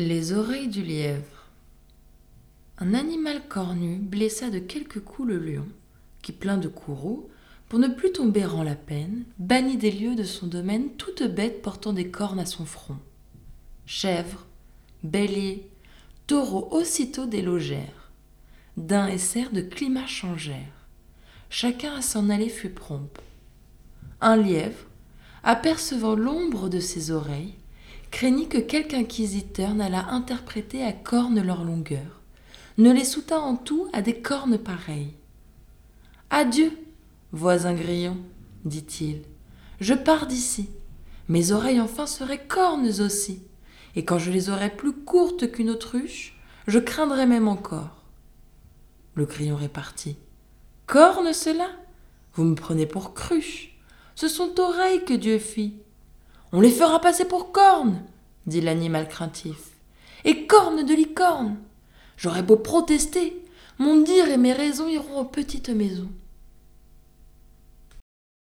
Les oreilles du lièvre. Un animal cornu blessa de quelques coups le lion, qui, plein de courroux, pour ne plus tomber en la peine, bannit des lieux de son domaine toute bête portant des cornes à son front. Chèvres, béliers, taureaux aussitôt délogèrent. Daims et cerfs de climat changèrent. Chacun à s'en aller fut prompt. Un lièvre, apercevant l'ombre de ses oreilles, craignit que quelque inquisiteur n'allât interpréter à cornes leur longueur, ne les soutint en tout à des cornes pareilles. Adieu, voisin grillon, dit-il, je pars d'ici. Mes oreilles enfin seraient cornes aussi, et quand je les aurais plus courtes qu'une autruche, je craindrais même encore. Le grillon répartit. Cornes cela Vous me prenez pour cruche. Ce sont oreilles que Dieu fit. On les fera passer pour cornes, dit l'animal craintif. Et cornes de licorne. J'aurais beau protester, mon dire et mes raisons iront aux petites maisons.